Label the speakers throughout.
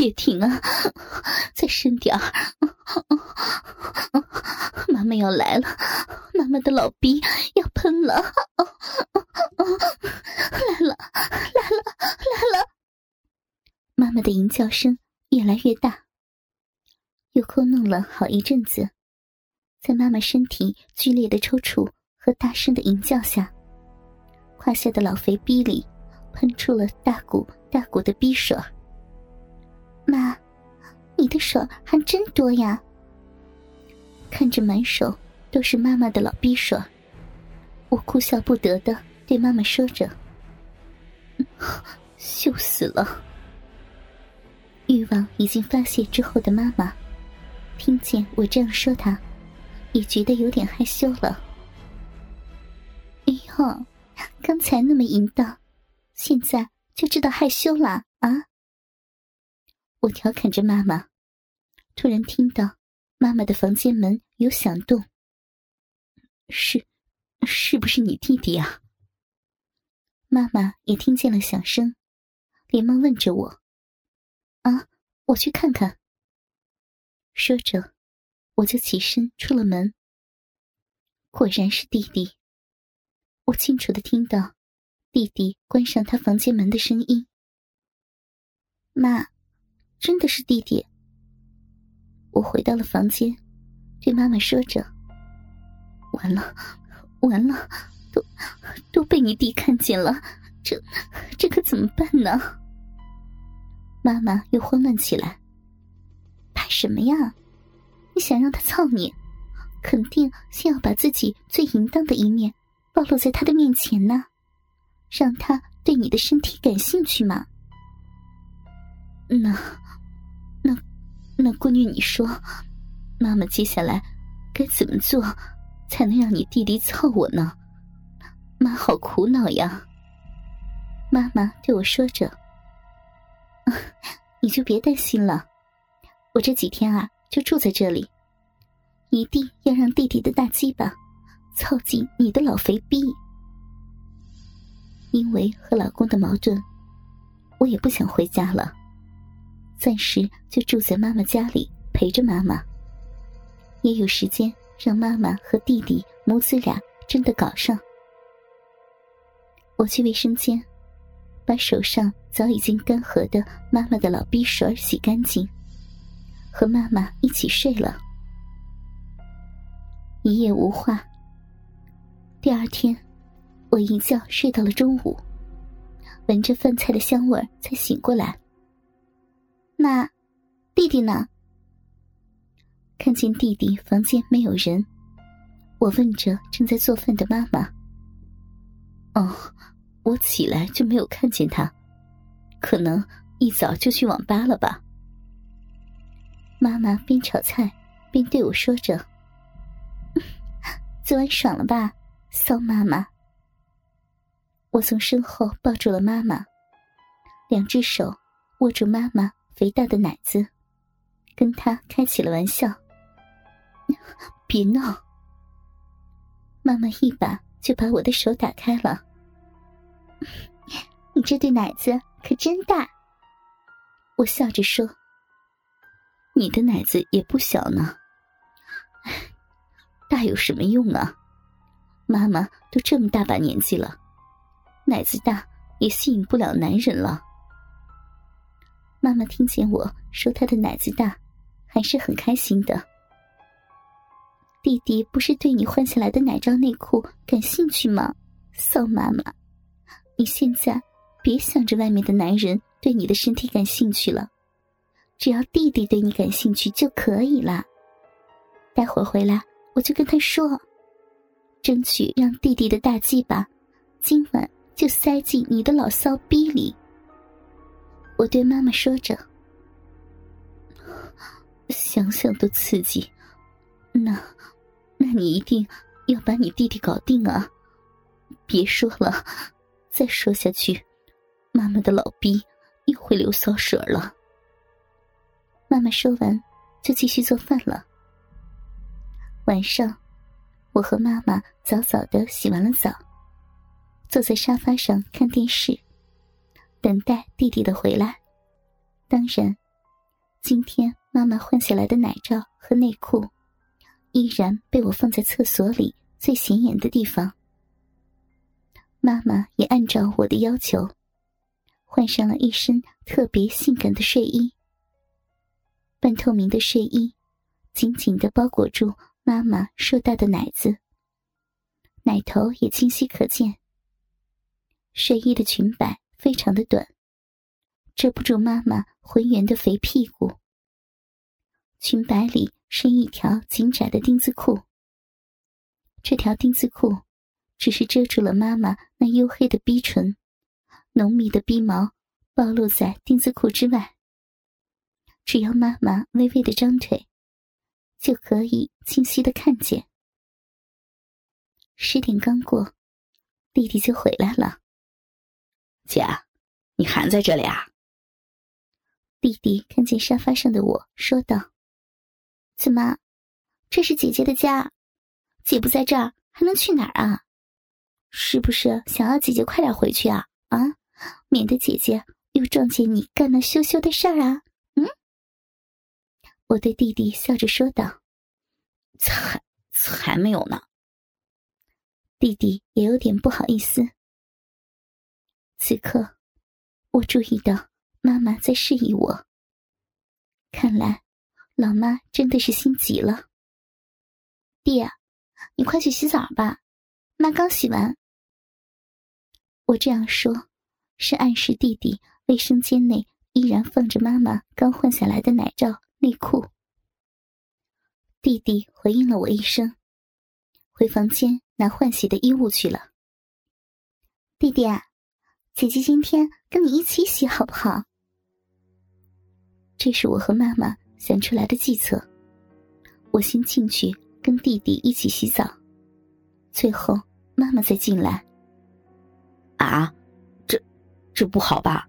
Speaker 1: 别停啊，再深点儿！妈妈要来了，妈妈的老逼要喷了！来了，来了，来了！妈妈的吟叫声越来越大，又哭弄了好一阵子，在妈妈身体剧烈的抽搐和大声的吟叫下，胯下的老肥逼里喷出了大股大股的逼水。妈，你的手还真多呀！看着满手都是妈妈的老逼水，我哭笑不得的对妈妈说着：“羞死了！”欲望已经发泄之后的妈妈，听见我这样说，她也觉得有点害羞了。哎呦，刚才那么淫荡，现在就知道害羞了啊！我调侃着妈妈，突然听到妈妈的房间门有响动。是，是不是你弟弟啊？妈妈也听见了响声，连忙问着我：“啊，我去看看。”说着，我就起身出了门。果然是弟弟，我清楚的听到弟弟关上他房间门的声音。妈。真的是弟弟。我回到了房间，对妈妈说着：“完了，完了，都都被你弟看见了，这这可怎么办呢？”妈妈又慌乱起来：“怕什么呀？你想让他操你，肯定先要把自己最淫荡的一面暴露在他的面前呢，让他对你的身体感兴趣嘛。”那。那闺女，你说，妈妈接下来该怎么做，才能让你弟弟操我呢？妈好苦恼呀。妈妈对我说着：“ 你就别担心了，我这几天啊就住在这里，一定要让弟弟的大鸡巴操进你的老肥逼。因为和老公的矛盾，我也不想回家了。”暂时就住在妈妈家里陪着妈妈，也有时间让妈妈和弟弟母子俩真的搞上。我去卫生间，把手上早已经干涸的妈妈的老逼水洗干净，和妈妈一起睡了。一夜无话。第二天，我一觉睡到了中午，闻着饭菜的香味才醒过来。那，弟弟呢？看见弟弟房间没有人，我问着正在做饭的妈妈：“哦，我起来就没有看见他，可能一早就去网吧了吧？”妈妈边炒菜边对我说着：“昨晚爽了吧，骚妈妈？”我从身后抱住了妈妈，两只手握住妈妈。肥大的奶子，跟他开起了玩笑。别闹！妈妈一把就把我的手打开了。你这对奶子可真大！我笑着说：“你的奶子也不小呢。大有什么用啊？妈妈都这么大把年纪了，奶子大也吸引不了男人了。”妈妈听见我说她的奶子大，还是很开心的。弟弟不是对你换下来的奶罩内裤感兴趣吗？骚妈妈，你现在别想着外面的男人对你的身体感兴趣了，只要弟弟对你感兴趣就可以了。待会儿回来我就跟他说，争取让弟弟的大鸡巴今晚就塞进你的老骚逼里。我对妈妈说着：“想想都刺激，那，那你一定要把你弟弟搞定啊！别说了，再说下去，妈妈的老逼又会流骚水了。”妈妈说完，就继续做饭了。晚上，我和妈妈早早的洗完了澡，坐在沙发上看电视。等待弟弟的回来，当然今天妈妈换下来的奶罩和内裤，依然被我放在厕所里最显眼的地方。妈妈也按照我的要求，换上了一身特别性感的睡衣。半透明的睡衣，紧紧的包裹住妈妈硕大的奶子，奶头也清晰可见。睡衣的裙摆非常的短。遮不住妈妈浑圆的肥屁股，裙摆里是一条紧窄的丁字裤。这条丁字裤只是遮住了妈妈那黝黑的逼唇，浓密的逼毛暴露在丁字裤之外。只要妈妈微微的张腿，就可以清晰的看见。十点刚过，弟弟就回来了。
Speaker 2: 姐，你还在这里啊？
Speaker 1: 弟弟看见沙发上的我，说道：“怎么，这是姐姐的家，姐不在这儿还能去哪儿啊？是不是想要姐姐快点回去啊？啊，免得姐姐又撞见你干那羞羞的事儿啊？”嗯，我对弟弟笑着说道：“
Speaker 2: 才才没有呢。”
Speaker 1: 弟弟也有点不好意思。此刻，我注意到。妈妈在示意我。看来，老妈真的是心急了。弟，你快去洗澡吧，妈刚洗完。我这样说，是暗示弟弟卫生间内依然放着妈妈刚换下来的奶罩、内裤。弟弟回应了我一声，回房间拿换洗的衣物去了。弟弟啊，姐姐今天跟你一起洗好不好？这是我和妈妈想出来的计策。我先进去跟弟弟一起洗澡，最后妈妈再进来。
Speaker 2: 啊，这这不好吧？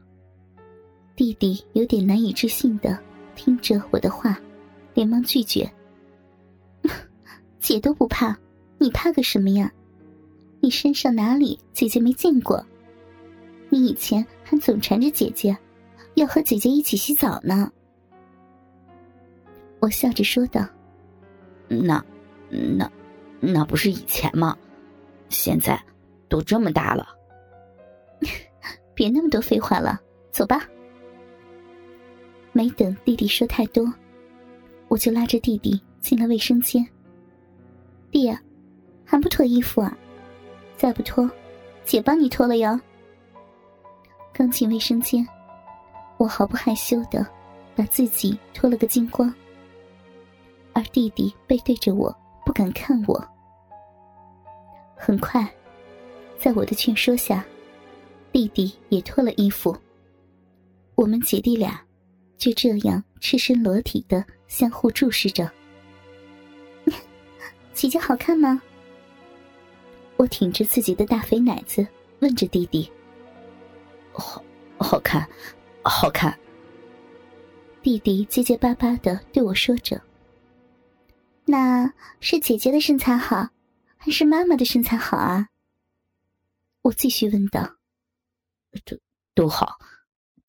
Speaker 1: 弟弟有点难以置信的听着我的话，连忙拒绝。姐都不怕，你怕个什么呀？你身上哪里姐姐没见过？你以前还总缠着姐姐，要和姐姐一起洗澡呢。我笑着说道：“
Speaker 2: 那，那，那不是以前吗？现在都这么大了。
Speaker 1: 别那么多废话了，走吧。”没等弟弟说太多，我就拉着弟弟进了卫生间。弟，还不脱衣服啊？再不脱，姐帮你脱了哟。刚进卫生间，我毫不害羞的把自己脱了个精光。而弟弟背对着我，不敢看我。很快，在我的劝说下，弟弟也脱了衣服。我们姐弟俩就这样赤身裸体的相互注视着。姐姐好看吗？我挺着自己的大肥奶子，问着弟弟。
Speaker 2: 好，好看，好看。
Speaker 1: 弟弟结结巴巴的对我说着。那是姐姐的身材好，还是妈妈的身材好啊？我继续问道。
Speaker 2: 都都好，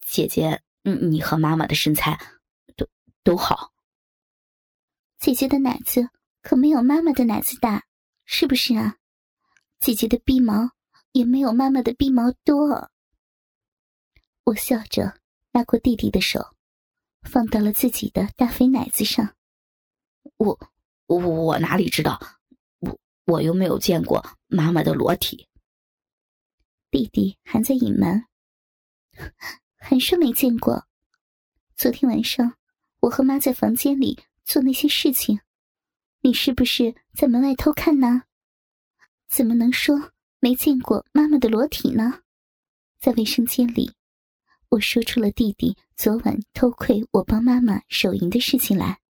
Speaker 2: 姐姐，你和妈妈的身材都都好。
Speaker 1: 姐姐的奶子可没有妈妈的奶子大，是不是啊？姐姐的鼻毛也没有妈妈的鼻毛多。我笑着拉过弟弟的手，放到了自己的大肥奶子上。
Speaker 2: 我。我我哪里知道？我我又没有见过妈妈的裸体。
Speaker 1: 弟弟还在隐瞒，还说没见过。昨天晚上我和妈在房间里做那些事情，你是不是在门外偷看呢？怎么能说没见过妈妈的裸体呢？在卫生间里，我说出了弟弟昨晚偷窥我帮妈妈手淫的事情来。